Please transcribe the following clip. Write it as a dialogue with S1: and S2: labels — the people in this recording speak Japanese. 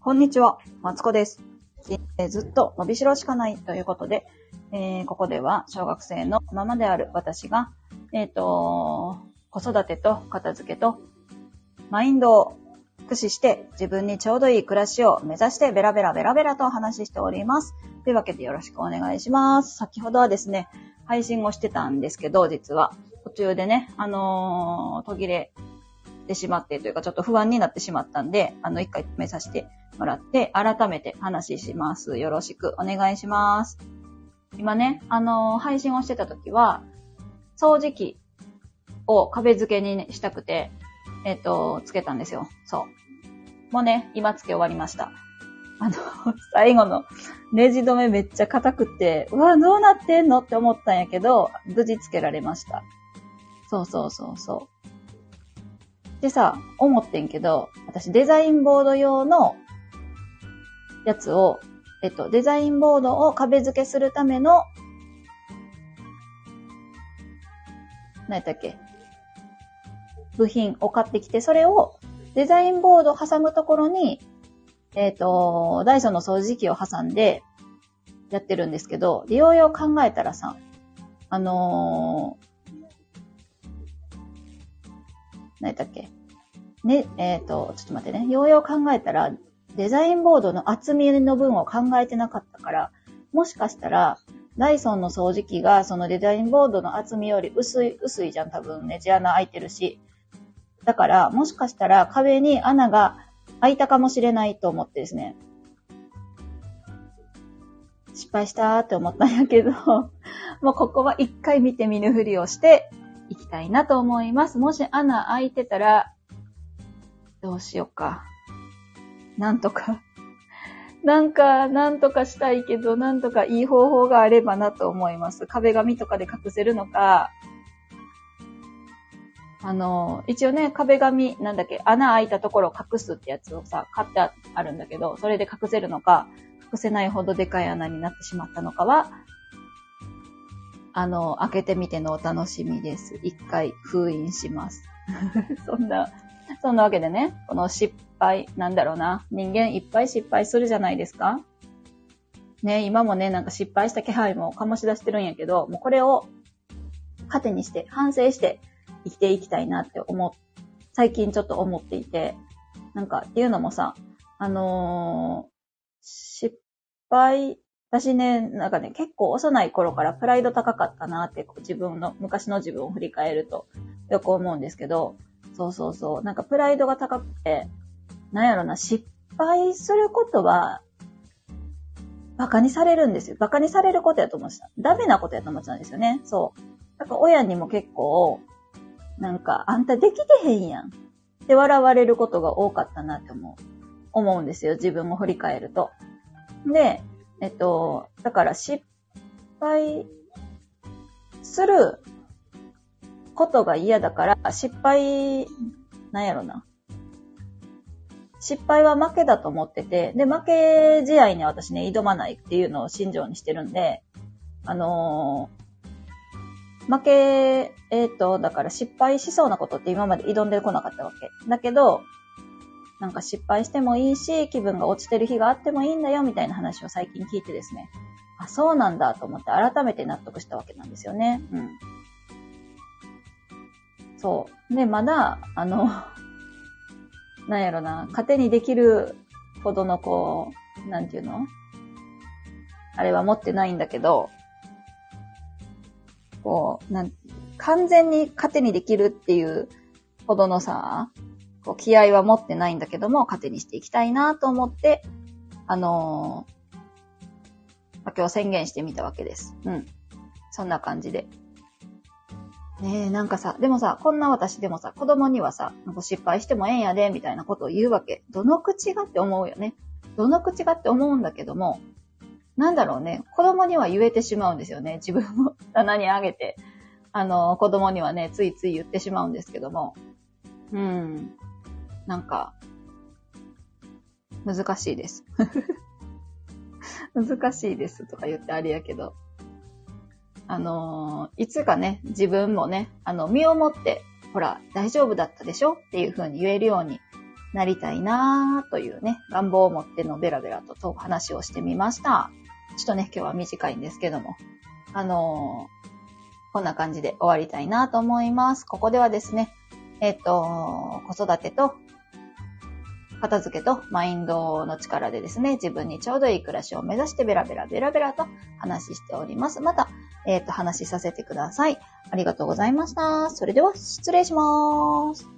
S1: こんにちは、マツコです。人生ずっと伸びしろしかないということで、えーここでは小学生のママである私が、えっ、と、子育てと片付けとマインドを駆使して自分にちょうどいい暮らしを目指してベラベラベラベラとお話ししております。というわけでよろしくお願いします。先ほどはですね、配信をしてたんですけど、実は中でね、あのー途切れてしまってというかちょっと不安になってしまったんで、あの、一回止めさせてもらって、改めて話します。よろしくお願いします。今ね、あのー配信をしてた時は、掃除機を壁付けにしたくて、えっ、と、つけたんですよ。そう。もうね、今つけ終わりました。あの、最後のネジ止めめっちゃ硬くて、うわ、どうなってんのって思ったんやけど、無事つけられました。そうそうそうそう。でさ、思ってんけど、私デザインボード用のやつを、えっと、デザインボードを壁付けするための、何やったっけ？部品を買ってきて、それをデザインボードを挟むところに、えっ、と、ダイソンの掃除機を挟んでやってるんですけど、利用用考えたらさ、あのー、何やっけ？ね、えっ、と、ちょっと待ってね。ようよう考えたら、デザインボードの厚みの分を考えてなかったから、もしかしたら、ダイソンの掃除機がそのデザインボードの厚みより薄い、薄いじゃん、多分ね、地穴開いてるし。だから、もしかしたら壁に穴が開いたかもしれないと思ってですね。失敗したーって思ったんやけど、もうここは一回見て見ぬふりをしていきたいなと思います。もし穴開いてたら、どうしようか。なんとか。なんか、なんとかしたいけど、なんとかいい方法があればなと思います。壁紙とかで隠せるのか、あの、一応ね、壁紙、なんだっけ、穴開いたところを隠すってやつをさ、買ってあるんだけど、それで隠せるのか、隠せないほどでかい穴になってしまったのかは、あの、開けてみてのお楽しみです。一回封印します。そんな、そんなわけでね、この失敗、なんだろうな、人間いっぱい失敗するじゃないですかね、今もね、なんか失敗した気配も醸し出してるんやけど、もうこれを糧にして、反省して生きていきたいなって思う、最近ちょっと思っていて、なんかっていうのもさ、あのー失敗、私ね、なんかね、結構幼い頃からプライド高かったなって、自分の、昔の自分を振り返るとよく思うんですけど、そうそうそう、なんかプライドが高くて、なんやろな、失敗することは、馬鹿にされるんですよ。馬鹿にされることやと思ってた。ダメなことやと思ってたんですよね。そう。だから親にも結構、なんか、あんたできてへんやん。って笑われることが多かったなって思う。思うんですよ。自分を振り返ると。で、えっと、だから失敗することが嫌だから、失敗、なんやろな。失敗は負けだと思ってて、で、負け試合に私ね、挑まないっていうのを信条にしてるんで、あのー負け、えっ、と、だから失敗しそうなことって今まで挑んでこなかったわけ。だけど、なんか失敗してもいいし、気分が落ちてる日があってもいいんだよ、みたいな話を最近聞いてですね。あ、そうなんだと思って改めて納得したわけなんですよね。うん。そう。で、まだ、あの、なんやろな、糧にできるほどのこう、なんていうの？あれは持ってないんだけど、こう、なん、完全に糧にできるっていうほどのさ、こう気合は持ってないんだけども、糧にしていきたいなと思って、あのーま今日宣言してみたわけです。うん。そんな感じで。ねえ、なんかさ、でもさ、こんな私でもさ、子供にはさ、なんか失敗してもええんやで、みたいなことを言うわけ。どの口がって思うよね。どの口がって思うんだけども、なんだろうね、子供には言えてしまうんですよね。自分を棚にあげて、あの、子供にはね、ついつい言ってしまうんですけども、うん。なんか、難しいです。難しいですとか言ってあれやけど、あのーいつかね、自分もね、あの、身をもって、ほら、大丈夫だったでしょ？っていう風に言えるようになりたいなーというね、願望を持ってのベラベラとと話をしてみました。ちょっとね、今日は短いんですけども、あのー、こんな感じで終わりたいなと思います。ここではですね、えっ、と、子育てと片付けとマインドの力でですね、自分にちょうどいい暮らしを目指してベラベラベラベラと話しております。また、えっ、ー、と、話しさせてください。ありがとうございました。それでは、失礼します。